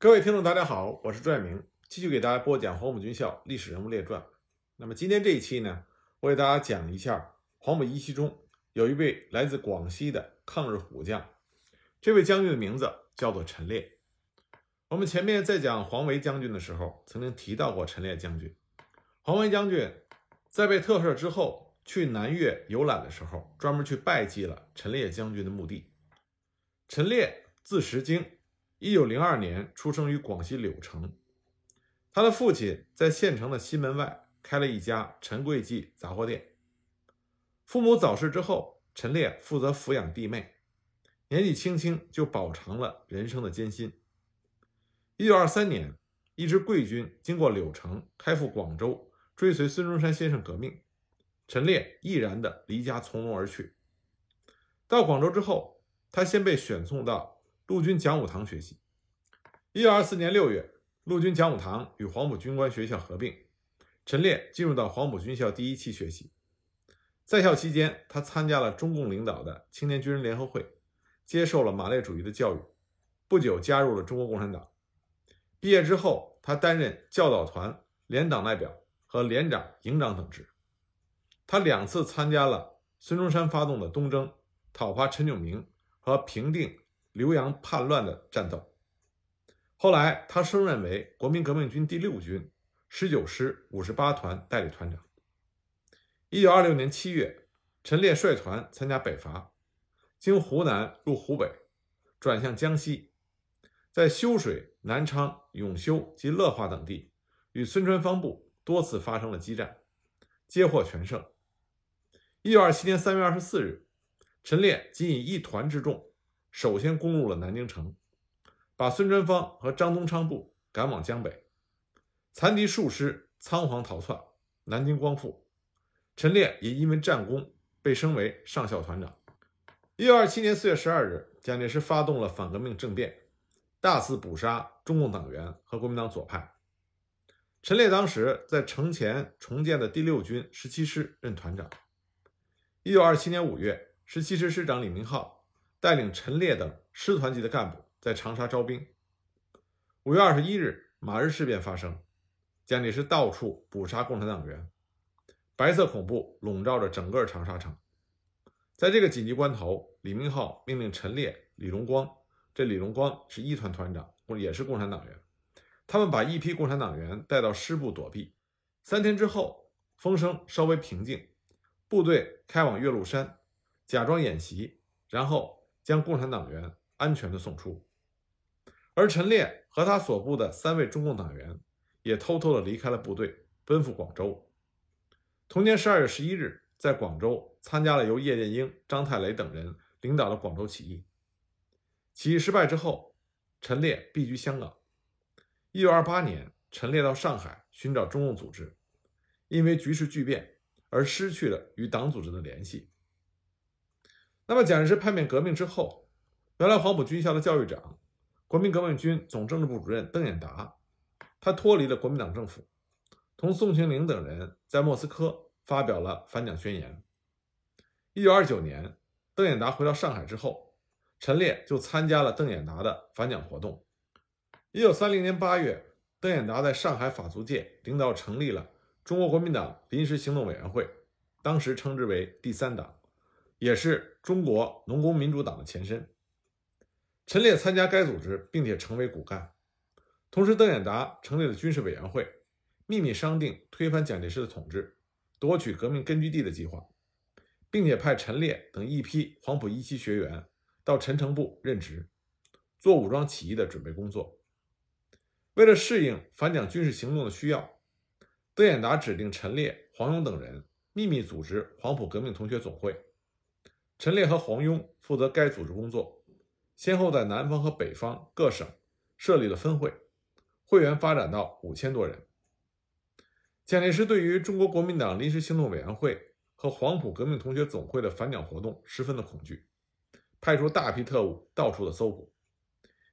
各位听众，大家好，我是朱爱明，继续给大家播讲黄埔军校历史人物列传。那么今天这一期呢，我给大家讲一下黄埔一期中有一位来自广西的抗日虎将，这位将军的名字叫做陈烈。我们前面在讲黄维将军的时候，曾经提到过陈烈将军。黄维将军在被特赦之后，去南越游览的时候，专门去拜祭了陈烈将军的墓地。陈烈字石经。一九零二年出生于广西柳城，他的父亲在县城的西门外开了一家陈贵记杂货店。父母早逝之后，陈烈负责抚养弟妹，年纪轻轻就饱尝了人生的艰辛。一九二三年，一支贵军经过柳城，开赴广州，追随孙中山先生革命。陈烈毅然地离家从容而去。到广州之后，他先被选送到。陆军讲武堂学习。一九二四年六月，陆军讲武堂与黄埔军官学校合并，陈烈进入到黄埔军校第一期学习。在校期间，他参加了中共领导的青年军人联合会，接受了马列主义的教育。不久，加入了中国共产党。毕业之后，他担任教导团连党代表和连长、营长等职。他两次参加了孙中山发动的东征，讨伐陈炯明和平定。浏阳叛乱的战斗，后来他升任为国民革命军第六军十九师五十八团代理团长。一九二六年七月，陈烈率团参加北伐，经湖南入湖北，转向江西，在修水、南昌、永修及乐化等地，与孙传芳部多次发生了激战，皆获全胜。一九二七年三月二十四日，陈烈仅以一团之众。首先攻入了南京城，把孙传芳和张宗昌部赶往江北，残敌数师仓皇逃窜，南京光复。陈烈也因为战功被升为上校团长。一九二七年四月十二日，蒋介石发动了反革命政变，大肆捕杀中共党员和国民党左派。陈烈当时在城前重建的第六军十七师任团长。一九二七年五月，十七师师长李明浩。带领陈烈等师团级的干部在长沙招兵。五月二十一日，马日事变发生，蒋介石到处捕杀共产党员，白色恐怖笼罩着整个长沙城。在这个紧急关头，李明浩命令陈烈、李荣光，这李荣光是一团团长，也是共产党员，他们把一批共产党员带到师部躲避。三天之后，风声稍微平静，部队开往岳麓山，假装演习，然后。将共产党员安全的送出，而陈烈和他所部的三位中共党员也偷偷的离开了部队，奔赴广州。同年十二月十一日，在广州参加了由叶剑英、张太雷等人领导的广州起义。起义失败之后，陈烈避居香港。一九二八年，陈烈到上海寻找中共组织，因为局势巨变而失去了与党组织的联系。那么，蒋介石叛变革命之后，原来黄埔军校的教育长、国民革命军总政治部主任邓演达，他脱离了国民党政府，同宋庆龄等人在莫斯科发表了反蒋宣言。一九二九年，邓演达回到上海之后，陈烈就参加了邓演达的反蒋活动。一九三零年八月，邓演达在上海法租界领导成立了中国国民党临时行动委员会，当时称之为第三党。也是中国农工民主党的前身。陈烈参加该组织，并且成为骨干。同时，邓演达成立了军事委员会，秘密商定推翻蒋介石的统治，夺取革命根据地的计划，并且派陈烈等一批黄埔一期学员到陈诚部任职，做武装起义的准备工作。为了适应反蒋军事行动的需要，邓演达指定陈烈、黄勇等人秘密组织黄埔革命同学总会。陈烈和黄庸负责该组织工作，先后在南方和北方各省设立了分会，会员发展到五千多人。蒋介石对于中国国民党临时行动委员会和黄埔革命同学总会的反蒋活动十分的恐惧，派出大批特务到处的搜捕。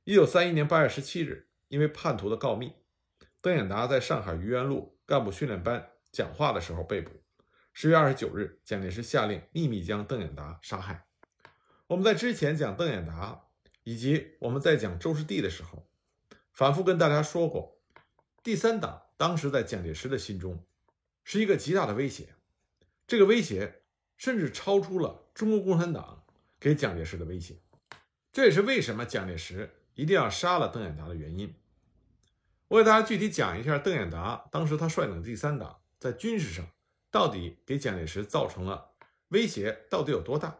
一九三一年八月十七日，因为叛徒的告密，邓演达在上海愚园路干部训练班讲话的时候被捕。十月二十九日，蒋介石下令秘密将邓演达杀害。我们在之前讲邓演达，以及我们在讲周士第的时候，反复跟大家说过，第三党当时在蒋介石的心中是一个极大的威胁，这个威胁甚至超出了中国共产党给蒋介石的威胁。这也是为什么蒋介石一定要杀了邓演达的原因。我给大家具体讲一下邓演达当时他率领第三党在军事上到底给蒋介石造成了威胁到底有多大。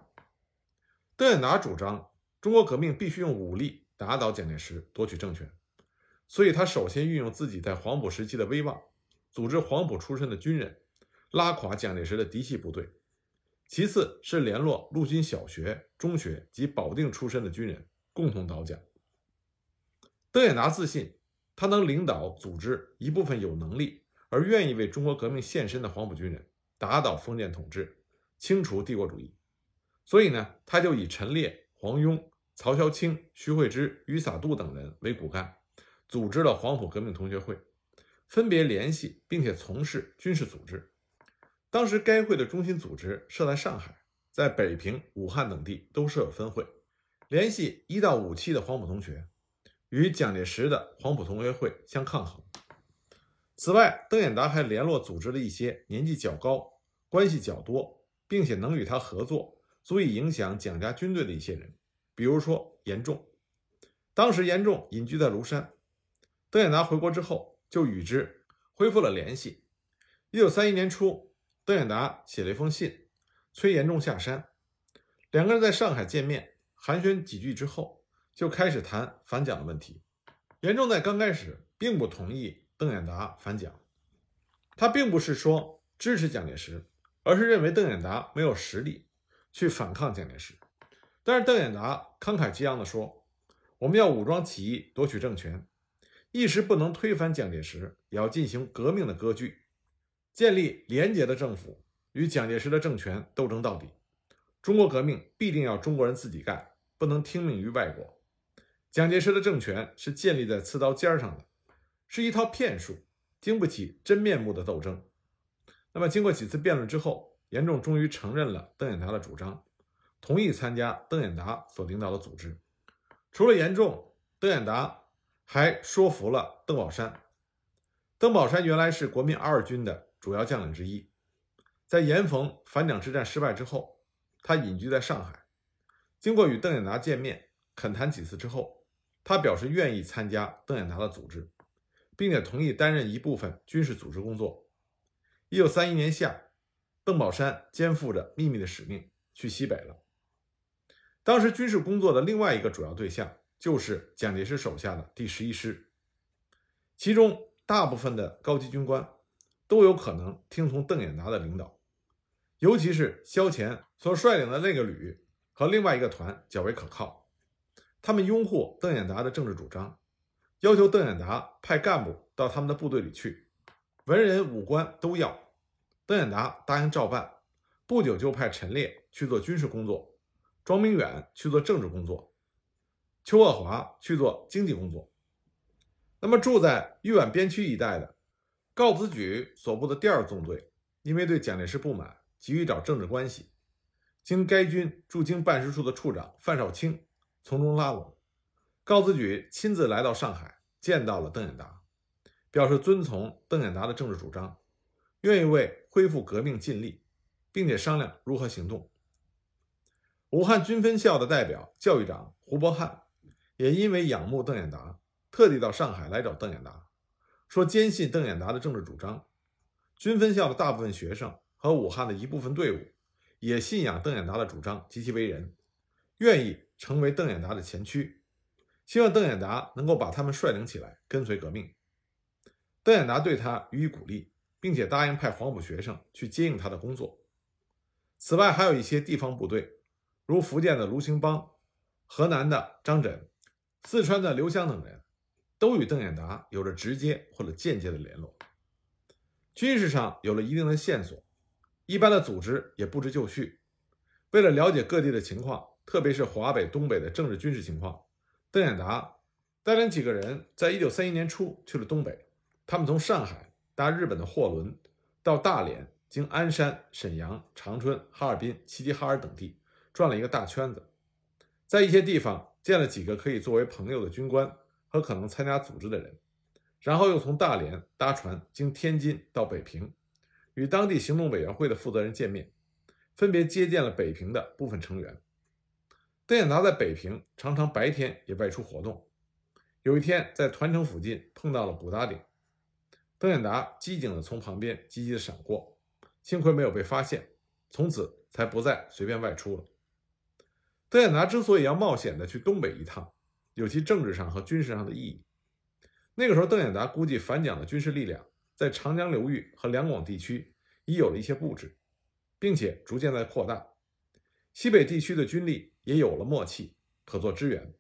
邓演达主张中国革命必须用武力打倒蒋介石，夺取政权。所以，他首先运用自己在黄埔时期的威望，组织黄埔出身的军人，拉垮蒋介石的嫡系部队；其次是联络陆军小学、中学及保定出身的军人，共同倒蒋。邓演达自信，他能领导组织一部分有能力而愿意为中国革命献身的黄埔军人，打倒封建统治，清除帝国主义。所以呢，他就以陈烈、黄庸、曹小青、徐慧之、余洒度等人为骨干。组织了黄埔革命同学会，分别联系并且从事军事组织。当时该会的中心组织设在上海，在北平、武汉等地都设有分会，联系一到五期的黄埔同学，与蒋介石的黄埔同学会相抗衡。此外，邓演达还联络组织了一些年纪较高、关系较多，并且能与他合作、足以影响蒋家军队的一些人，比如说严仲。当时严仲隐居在庐山。邓演达回国之后，就与之恢复了联系。一九三一年初，邓演达写了一封信，催严仲下山。两个人在上海见面，寒暄几句之后，就开始谈反蒋的问题。严仲在刚开始并不同意邓演达反蒋，他并不是说支持蒋介石，而是认为邓演达没有实力去反抗蒋介石。但是邓演达慷慨激昂地说：“我们要武装起义，夺取政权。”一时不能推翻蒋介石，也要进行革命的割据，建立廉洁的政府，与蒋介石的政权斗争到底。中国革命必定要中国人自己干，不能听命于外国。蒋介石的政权是建立在刺刀尖上的，是一套骗术，经不起真面目的斗争。那么，经过几次辩论之后，严仲终于承认了邓演达的主张，同意参加邓演达所领导的组织。除了严仲，邓演达。还说服了邓宝山。邓宝山原来是国民二军的主要将领之一，在严冯反蒋之战失败之后，他隐居在上海。经过与邓演达见面、恳谈几次之后，他表示愿意参加邓演达的组织，并且同意担任一部分军事组织工作。一九三一年夏，邓宝山肩负着秘密的使命去西北了。当时军事工作的另外一个主要对象。就是蒋介石手下的第十一师，其中大部分的高级军官都有可能听从邓演达的领导，尤其是萧乾所率领的那个旅和另外一个团较为可靠。他们拥护邓演达的政治主张，要求邓演达派干部到他们的部队里去，文人武官都要。邓演达答应照办，不久就派陈烈去做军事工作，庄明远去做政治工作。邱沃华去做经济工作。那么住在豫皖边区一带的高子举所部的第二纵队，因为对蒋介石不满，急于找政治关系，经该军驻京办事处的处长范少卿从中拉拢，高子举亲自来到上海，见到了邓演达，表示遵从邓演达的政治主张，愿意为恢复革命尽力，并且商量如何行动。武汉军分校的代表教育长胡伯汉。也因为仰慕邓演达，特地到上海来找邓演达，说坚信邓演达的政治主张。军分校的大部分学生和武汉的一部分队伍也信仰邓演达的主张及其为人，愿意成为邓演达的前驱，希望邓演达能够把他们率领起来跟随革命。邓演达对他予以鼓励，并且答应派黄埔学生去接应他的工作。此外，还有一些地方部队，如福建的卢兴邦、河南的张轸。四川的刘湘等人，都与邓演达有着直接或者间接的联络。军事上有了一定的线索，一般的组织也不知就绪。为了了解各地的情况，特别是华北、东北的政治军事情况，邓演达带领几个人在一九三一年初去了东北。他们从上海搭日本的货轮到大连，经鞍山、沈阳、长春、哈尔滨、齐齐哈尔等地转了一个大圈子，在一些地方。见了几个可以作为朋友的军官和可能参加组织的人，然后又从大连搭船经天津到北平，与当地行动委员会的负责人见面，分别接见了北平的部分成员。邓演达在北平常常白天也外出活动，有一天在团城附近碰到了古达顶，邓演达机警地从旁边积极地闪过，幸亏没有被发现，从此才不再随便外出了。邓演达之所以要冒险地去东北一趟，有其政治上和军事上的意义。那个时候，邓演达估计反蒋的军事力量在长江流域和两广地区已有了一些布置，并且逐渐在扩大，西北地区的军力。也有了默契，可做支援。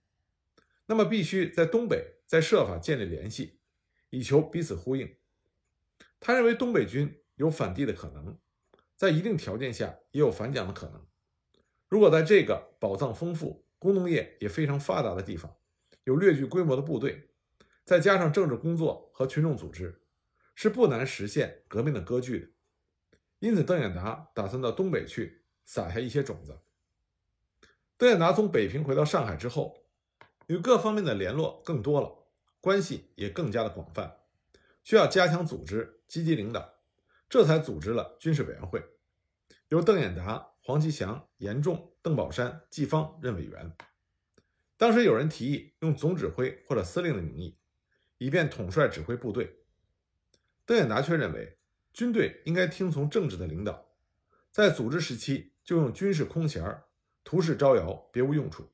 那么必须在东北再设法建立联系，以求彼此呼应。他认为东北军有反帝的可能，在一定条件下也有反蒋的可能。如果在这个宝藏丰富、工农业也非常发达的地方，有略具规模的部队，再加上政治工作和群众组织，是不难实现革命的割据的。因此，邓演达打算到东北去撒下一些种子。邓演达从北平回到上海之后，与各方面的联络更多了，关系也更加的广泛，需要加强组织，积极领导，这才组织了军事委员会，由邓演达、黄其祥、严仲、邓宝山、季方任委员。当时有人提议用总指挥或者司令的名义，以便统帅指挥部队。邓演达却认为，军队应该听从政治的领导，在组织时期就用军事空衔。图示招摇，别无用处。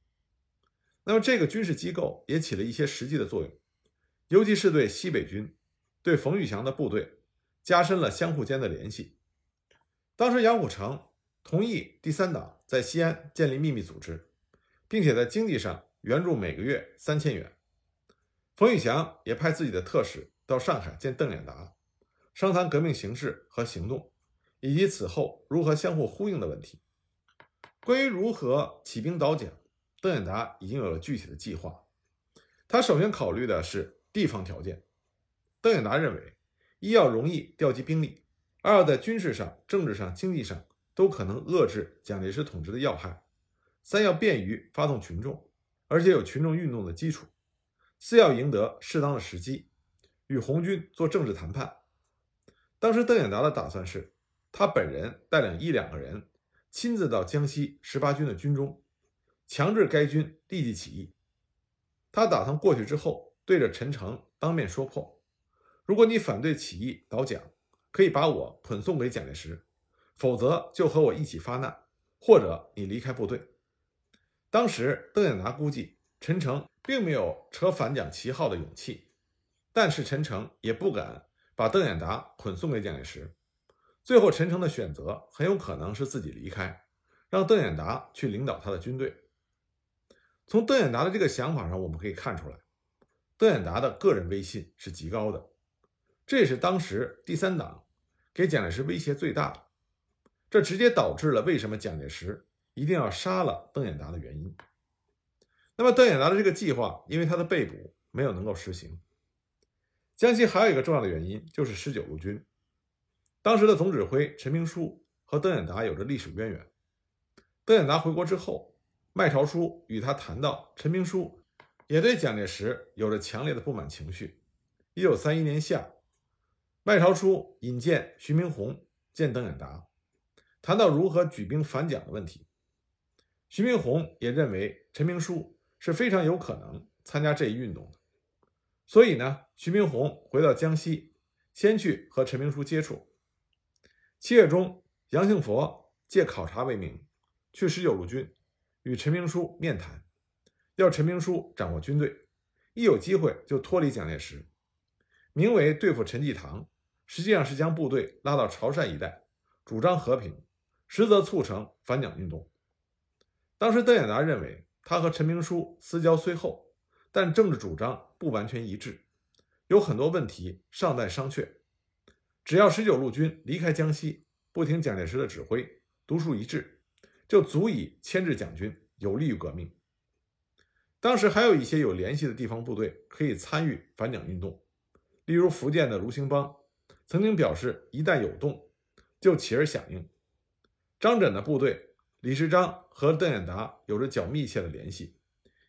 那么，这个军事机构也起了一些实际的作用，尤其是对西北军、对冯玉祥的部队，加深了相互间的联系。当时，杨虎城同意第三党在西安建立秘密组织，并且在经济上援助每个月三千元。冯玉祥也派自己的特使到上海见邓演达，商谈革命形势和行动，以及此后如何相互呼应的问题。关于如何起兵倒蒋，邓演达已经有了具体的计划。他首先考虑的是地方条件。邓演达认为，一要容易调集兵力，二要在军事上、政治上、经济上都可能遏制蒋介石统治的要害，三要便于发动群众，而且有群众运动的基础，四要赢得适当的时机，与红军做政治谈判。当时邓演达的打算是，他本人带领一两个人。亲自到江西十八军的军中，强制该军立即起义。他打算过去之后，对着陈诚当面说破：如果你反对起义倒蒋，可以把我捆送给蒋介石；否则就和我一起发难，或者你离开部队。当时邓演达估计陈诚并没有扯反蒋旗号的勇气，但是陈诚也不敢把邓演达捆送给蒋介石。最后，陈诚的选择很有可能是自己离开，让邓演达去领导他的军队。从邓演达的这个想法上，我们可以看出来，邓演达的个人威信是极高的，这也是当时第三党给蒋介石威胁最大的，这直接导致了为什么蒋介石一定要杀了邓演达的原因。那么，邓演达的这个计划，因为他的被捕没有能够实行。江西还有一个重要的原因，就是十九路军。当时的总指挥陈明书和邓演达有着历史渊源。邓演达回国之后，麦朝初与他谈到，陈明书也对蒋介石有着强烈的不满情绪。一九三一年夏，麦朝初引荐徐明鸿见邓演达，谈到如何举兵反蒋的问题。徐明鸿也认为陈明书是非常有可能参加这一运动的，所以呢，徐明鸿回到江西，先去和陈明书接触。七月中，杨庆佛借考察为名，去十九路军与陈明书面谈，要陈明书掌握军队，一有机会就脱离蒋介石，名为对付陈济棠，实际上是将部队拉到潮汕一带，主张和平，实则促成反蒋运动。当时邓演达认为，他和陈明书私交虽厚，但政治主张不完全一致，有很多问题尚待商榷。只要十九路军离开江西，不听蒋介石的指挥，独树一帜，就足以牵制蒋军，有利于革命。当时还有一些有联系的地方部队可以参与反蒋运动，例如福建的卢兴邦曾经表示，一旦有动，就起而响应。张轸的部队李世章和邓演达有着较密切的联系，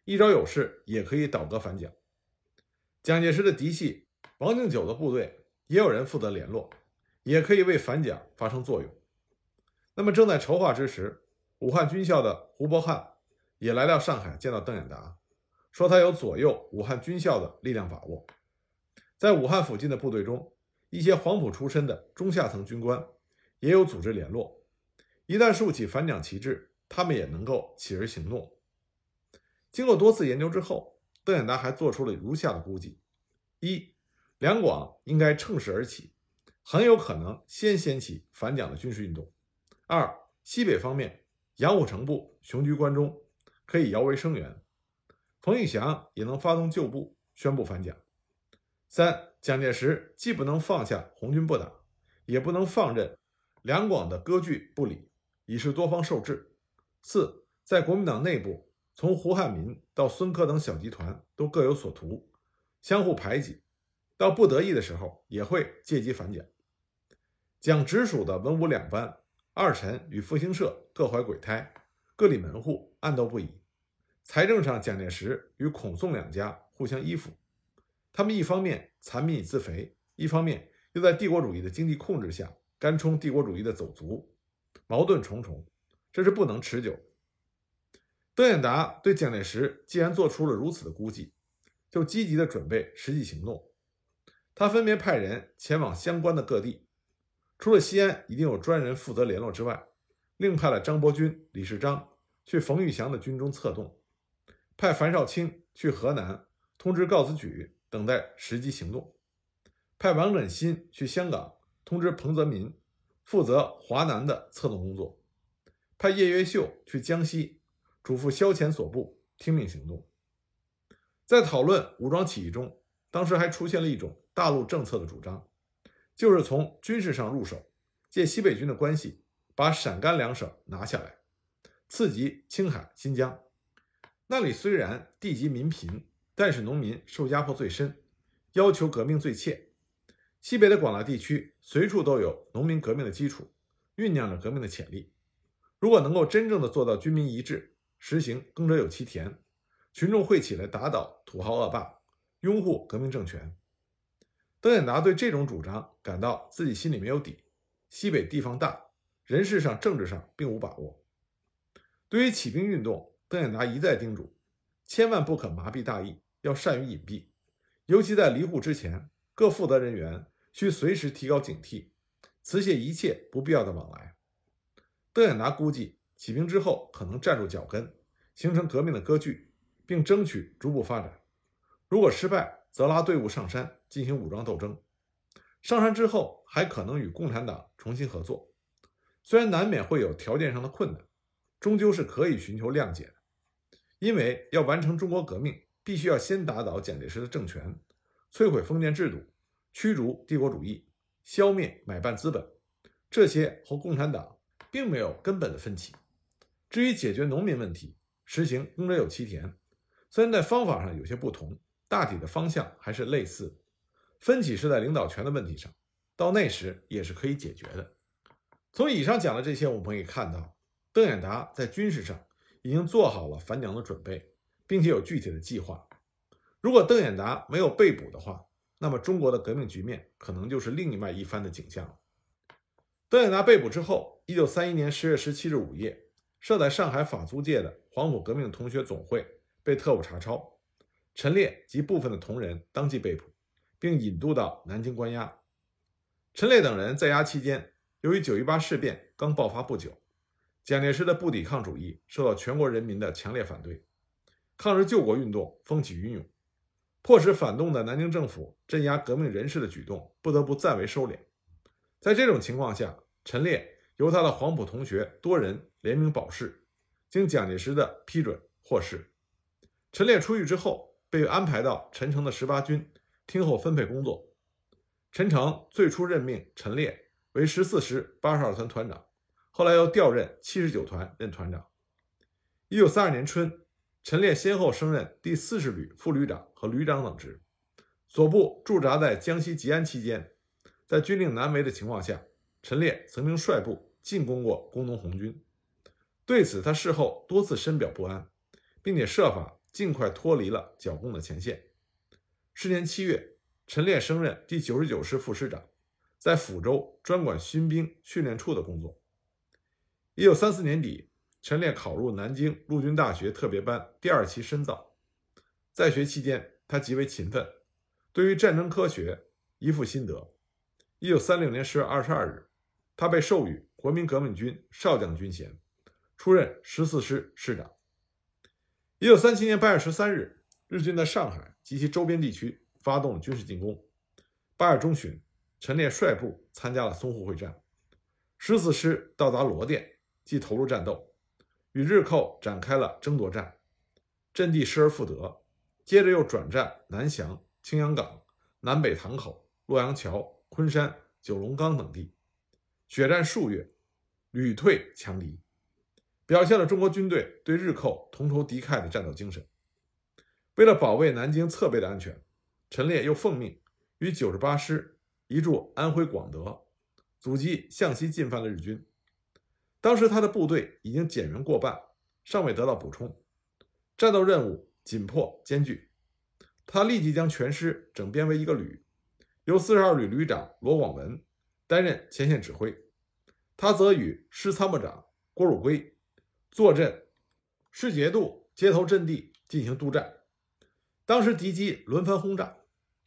一朝有事也可以倒戈反蒋。蒋介石的嫡系王敬久的部队也有人负责联络，也可以为反蒋发生作用。那么正在筹划之时，武汉军校的胡伯汉也来到上海见到邓演达，说他有左右武汉军校的力量把握。在武汉附近的部队中，一些黄埔出身的中下层军官也有组织联络，一旦竖起反蒋旗帜，他们也能够起而行动。经过多次研究之后，邓演达还做出了如下的估计：一，两广应该乘势而起，很有可能先掀起反蒋的军事运动；二，西北方面杨虎城部雄居关中，可以摇为声援，冯玉祥也能发动旧部宣布反蒋；三，蒋介石既不能放下红军不打，也不能放任两广的割据不理，以示多方受制；四，在国民党内部。从胡汉民到孙科等小集团都各有所图，相互排挤，到不得已的时候也会借机反蒋。蒋直属的文武两班二臣与复兴社各怀鬼胎，各立门户，暗斗不已。财政上，蒋介石与孔宋两家互相依附，他们一方面残民以自肥，一方面又在帝国主义的经济控制下干冲帝国主义的走卒，矛盾重重，这是不能持久。邓演达对蒋介石既然做出了如此的估计，就积极的准备实际行动。他分别派人前往相关的各地，除了西安一定有专人负责联络之外，另派了张伯钧、李世章去冯玉祥的军中策动，派樊少卿去河南通知告子举，等待时机行动；派王振新去香港通知彭泽民，负责华南的策动工作；派叶月秀去江西。嘱咐萧乾所部听命行动。在讨论武装起义中，当时还出现了一种大陆政策的主张，就是从军事上入手，借西北军的关系，把陕甘两省拿下来，次级青海、新疆。那里虽然地级民贫，但是农民受压迫最深，要求革命最切。西北的广大地区随处都有农民革命的基础，酝酿着革命的潜力。如果能够真正的做到军民一致，实行耕者有其田，群众会起来打倒土豪恶霸，拥护革命政权。邓演达对这种主张感到自己心里没有底。西北地方大，人事上、政治上并无把握。对于起兵运动，邓演达一再叮嘱，千万不可麻痹大意，要善于隐蔽。尤其在离沪之前，各负责人员需随时提高警惕，辞谢一切不必要的往来。邓演达估计。起兵之后，可能站住脚跟，形成革命的割据，并争取逐步发展。如果失败，则拉队伍上山进行武装斗争。上山之后，还可能与共产党重新合作。虽然难免会有条件上的困难，终究是可以寻求谅解的。因为要完成中国革命，必须要先打倒蒋介石的政权，摧毁封建制度，驱逐帝国主义，消灭买办资本。这些和共产党并没有根本的分歧。至于解决农民问题，实行“耕者有其田”，虽然在方法上有些不同，大体的方向还是类似。分歧是在领导权的问题上，到那时也是可以解决的。从以上讲的这些，我们可以看到，邓演达在军事上已经做好了反蒋的准备，并且有具体的计划。如果邓演达没有被捕的话，那么中国的革命局面可能就是另外一番的景象了。邓演达被捕之后，一九三一年十月十七日午夜。设在上海法租界的黄埔革命同学总会被特务查抄，陈烈及部分的同仁当即被捕，并引渡到南京关押。陈烈等人在押期间，由于九一八事变刚爆发不久，蒋介石的不抵抗主义受到全国人民的强烈反对，抗日救国运动风起云涌，迫使反动的南京政府镇压革命人士的举动不得不暂为收敛。在这种情况下，陈烈由他的黄埔同学多人。联名保释，经蒋介石的批准获释。陈烈出狱之后，被安排到陈诚的十八军听候分配工作。陈诚最初任命陈烈为十四师八十二团团长，后来又调任七十九团任团长。一九三二年春，陈烈先后升任第四十旅副旅长和旅长等职。所部驻扎在江西吉安期间，在军令难违的情况下，陈烈曾经率部进攻过工农红军。对此，他事后多次深表不安，并且设法尽快脱离了剿共的前线。是年七月，陈烈升任第九十九师副师长，在抚州专管新兵训练处的工作。一九三四年底，陈烈考入南京陆军大学特别班第二期深造。在学期间，他极为勤奋，对于战争科学一副心得。一九三六年十月二十二日，他被授予国民革命军少将军衔，出任十四师师长。一九三七年八月十三日，日军在上海及其周边地区发动了军事进攻。八月中旬，陈烈率部参加了淞沪会战，十四师到达罗店。即投入战斗，与日寇展开了争夺战，阵地失而复得。接着又转战南翔、青阳港、南北塘口、洛阳桥、昆山、九龙岗等地，血战数月，屡退强敌，表现了中国军队对日寇同仇敌忾的战斗精神。为了保卫南京侧背的安全，陈烈又奉命与九十八师移驻安徽广德，阻击向西进犯的日军。当时他的部队已经减员过半，尚未得到补充，战斗任务紧迫艰巨。他立即将全师整编为一个旅，由四十二旅旅长罗广文担任前线指挥，他则与师参谋长郭汝瑰坐镇世节度接头阵地进行督战。当时敌机轮番轰炸，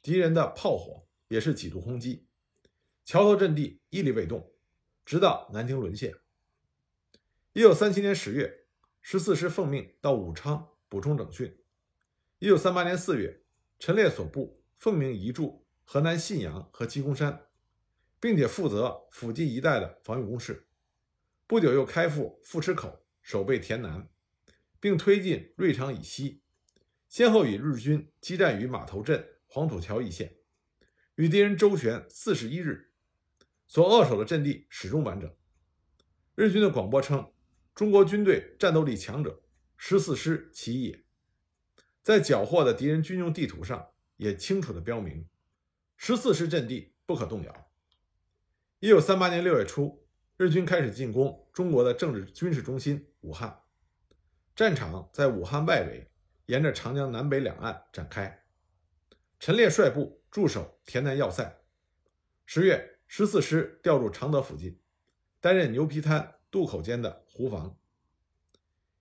敌人的炮火也是几度轰击，桥头阵地屹立未动，直到南京沦陷。一九三七年十月，十四师奉命到武昌补充整训。一九三八年四月，陈烈所部奉命移驻河南信阳和鸡公山，并且负责附近一带的防御工事。不久又开赴富池口，守备田南，并推进瑞昌以西，先后与日军激战于码头镇、黄土桥一线，与敌人周旋四十一日，所扼守的阵地始终完整。日军的广播称。中国军队战斗力强者，十四师其一也。在缴获的敌人军用地图上也清楚地标明，十四师阵地不可动摇。一九三八年六月初，日军开始进攻中国的政治军事中心武汉，战场在武汉外围，沿着长江南北两岸展开。陈烈率部驻守田南要塞。十月，十四师调入常德附近，担任牛皮滩渡口间的。湖防。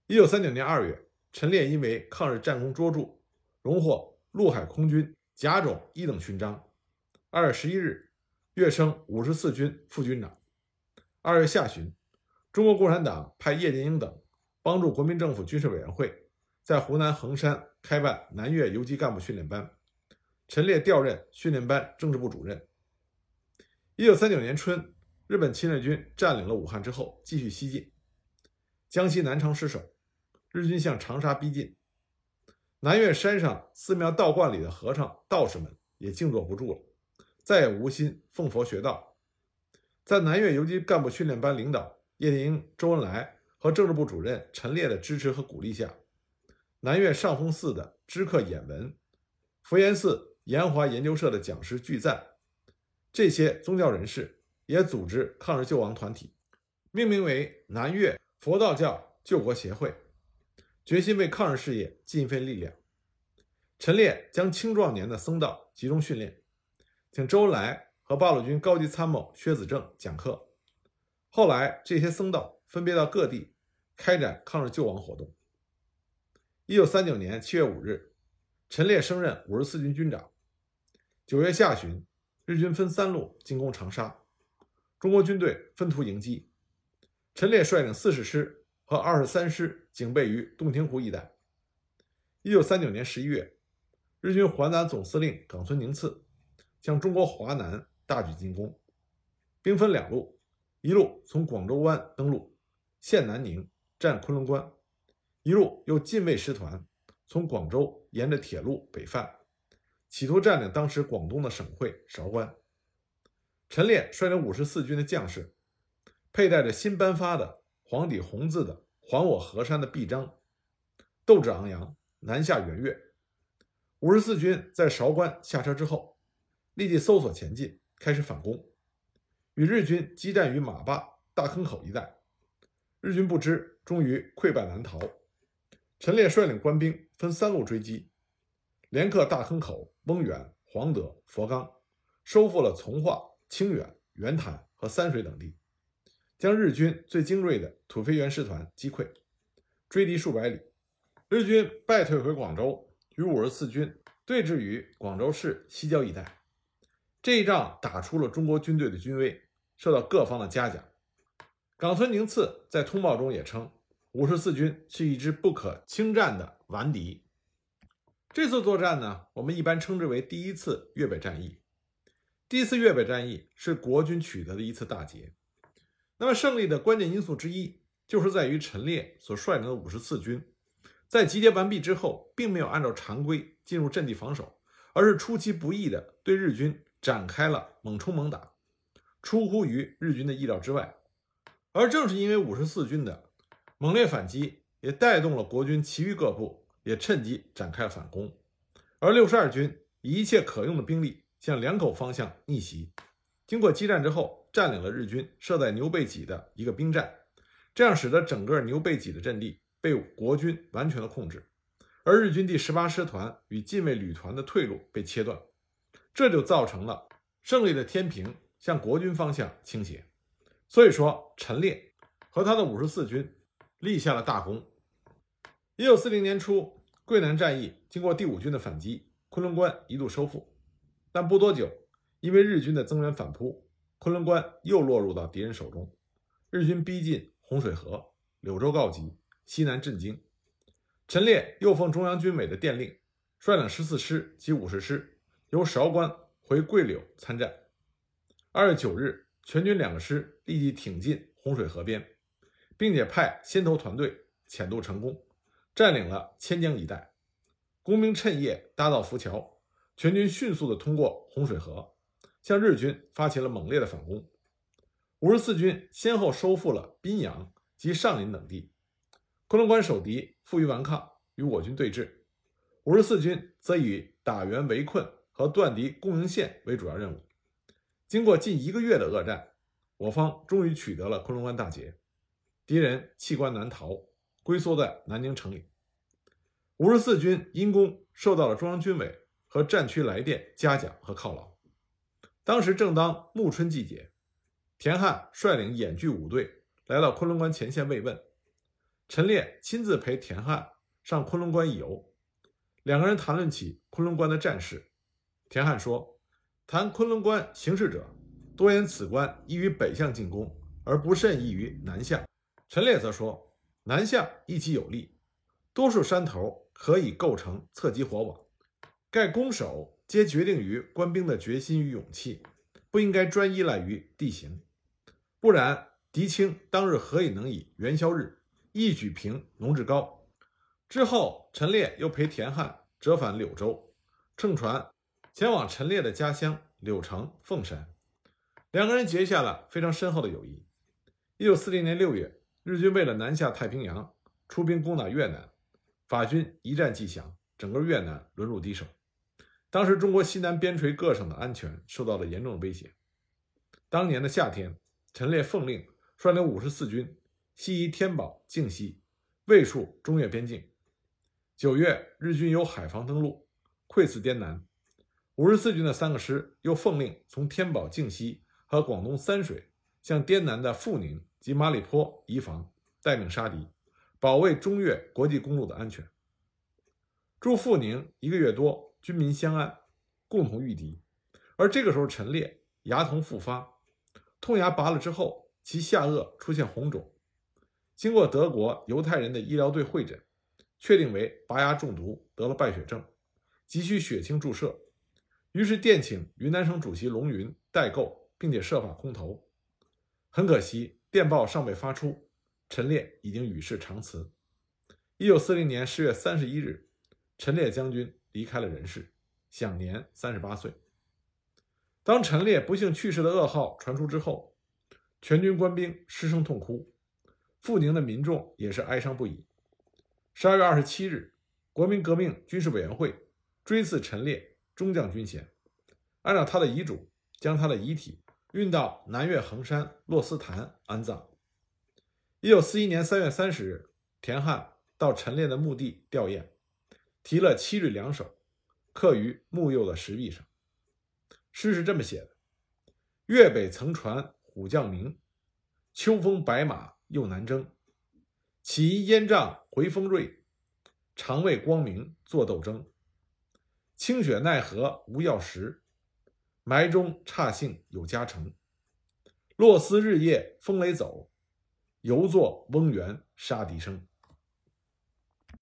一九三九年二月，陈烈因为抗日战功卓著，荣获陆海空军甲种一等勋章。二月十一日，跃升五十四军副军长。二月下旬，中国共产党派叶剑英等帮助国民政府军事委员会，在湖南衡山开办南越游击干部训练班，陈烈调任训练班政治部主任。一九三九年春，日本侵略军占领了武汉之后，继续西进。江西南昌失守，日军向长沙逼近。南岳山上寺庙道观里的和尚道士们也静坐不住了，再也无心奉佛学道。在南岳游击干部训练班领导叶剑英、周恩来和政治部主任陈烈的支持和鼓励下，南岳上峰寺的知客演文、佛岩寺延华研究社的讲师聚赞，这些宗教人士也组织抗日救亡团体，命名为南岳。佛道教救国协会决心为抗日事业尽一份力量。陈烈将青壮年的僧道集中训练，请周恩来和八路军高级参谋薛子正讲课。后来，这些僧道分别到各地开展抗日救亡活动。一九三九年七月五日，陈烈升任五十四军军长。九月下旬，日军分三路进攻长沙，中国军队分途迎击。陈烈率领四十师和二十三师警备于洞庭湖一带。一九三九年十一月，日军华南总司令冈村宁次向中国华南大举进攻，兵分两路：一路从广州湾登陆，陷南宁，占昆仑关；一路又禁卫师团从广州沿着铁路北犯，企图占领当时广东的省会韶关。陈烈率领五十四军的将士。佩戴着新颁发的黄底红字的“还我河山”的臂章，斗志昂扬，南下援越。五十四军在韶关下车之后，立即搜索前进，开始反攻，与日军激战于马坝、大坑口一带。日军不知，终于溃败难逃。陈烈率领官兵分三路追击，连克大坑口、翁源、黄德、佛冈，收复了从化、清远、圆潭和三水等地，将日军最精锐的土肥原师团击溃，追敌数百里。日军败退回广州，与五十四军对峙于广州市西郊一带。这一仗打出了中国军队的军威，受到各方的嘉奖。冈村宁次在通报中也称，五十四军是一支不可轻战的顽敌。这次作战呢，我们一般称之为第一次粤北战役。第一次粤北战役是国军取得的一次大捷。那么胜利的关键因素之一，就是在于陈烈所率领的五十四军，在集结完毕之后，并没有按照常规进入阵地防守，而是出其不意的对日军。展开了猛冲猛打，出乎于日军的意料之外。而正是因为五十四军的猛烈反击，也带动了国军其余各部也趁机展开了反攻。而六十二军以一切可用的兵力向两口方向逆袭，经过激战之后，占领了日军设在牛背脊的一个兵站，这样使得整个牛背脊的阵地被国军完全的控制，而日军第十八师团与近卫旅团的退路被切断。这就造成了胜利的天平向国军方向倾斜，所以说陈烈和他的五十四军立下了大功。一九四零年初，桂南战役经过第五军的反击，昆仑关一度收复，但不多久，因为日军的增援反扑，昆仑关又落入到敌人手中。日军逼近洪水河，柳州告急，西南震惊。陈烈又奉中央军委的电令，率领十四师及五十师。由韶关回桂柳参战。二月九日，全军两个师立即挺进洪水河边，并且派先头团队潜渡成功，占领了千江一带。工兵趁夜搭造浮桥，全军迅速地通过洪水河，向日军发起了猛烈的反攻。五十四军先后收复了宾阳及上林等地。昆仑关守敌负隅顽抗，与我军对峙。五十四军则以打援围困。和断敌供应线为主要任务。经过近一个月的恶战，我方终于取得了昆仑关大捷，敌人弃关难逃，龟缩在南京城里。五十四军因功受到了中央军委和战区来电嘉奖和犒劳。当时正当暮春季节，田汉率领演剧五队来到昆仑关前线慰问，陈烈亲自陪田汉上昆仑关一游，两个人谈论起昆仑关的战事。田汉说：“谈昆仑关形势者，多言此关易于北向进攻，而不甚易于南向。”陈烈则说：“南向易其有利，多数山头可以构成侧击火网。盖攻守皆决定于官兵的决心与勇气，不应该专依赖于地形。不然，狄青当日何以能以元宵日一举平龙志高？”之后，陈烈又陪田汉折返柳州，乘船。前往陈烈的家乡柳城凤山，两个人结下了非常深厚的友谊。一九四零年六月，日军为了南下太平洋，出兵攻打越南，法军一战即降，整个越南沦入敌手。当时中国西南边陲各省的安全受到了严重的威胁。当年的夏天，陈烈奉令率领五十四军西移天宝、靖西，卫戍中越边境。九月，日军由海防登陆，溃死滇南。五十四军的三个师又奉令从天宝、靖西和广东三水向滇南的阜宁及马里坡移防，待命杀敌，保卫中越国际公路的安全。驻阜宁一个月多，军民相安，共同御敌。而这个时候，陈烈牙疼复发，痛牙拔了之后，其下颚出现红肿，经过德国犹太人的医疗队会诊，确定为拔牙中毒，得了败血症，急需血清注射。于是电请云南省主席龙云代购，并且设法空投。很可惜，电报尚未发出，陈烈已经与世长辞。一九四零年十月三十一日，陈烈将军离开了人世，享年三十八岁。当陈烈不幸去世的噩耗传出之后，全军官兵失声痛哭，阜宁的民众也是哀伤不已。十二月二十七日，国民革命军事委员会追赐陈烈。中将军衔，按照他的遗嘱，将他的遗体运到南岳衡山洛斯潭安葬。一九四一年三月三十日，田汉到陈烈的墓地吊唁，提了七日两首，刻于木釉的石壁上。诗是这么写的：“粤北曾传虎将名，秋风白马又南征。起烟瘴回风锐，常为光明作斗争。清雪奈何无药石，埋中差幸有加成。落思日夜风雷走，犹作翁猿杀敌声。”